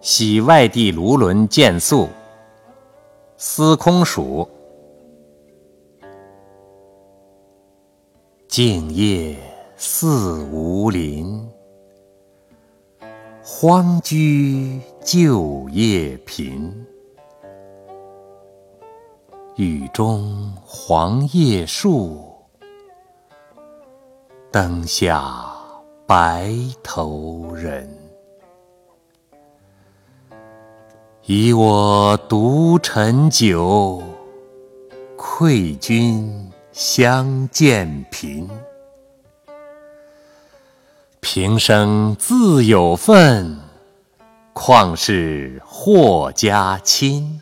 喜外地卢纶见宿，司空曙。静夜思无邻，荒居旧业贫。雨中黄叶树，灯下白头人。以我独陈酒，愧君相见频。平生自有份，况是霍家亲。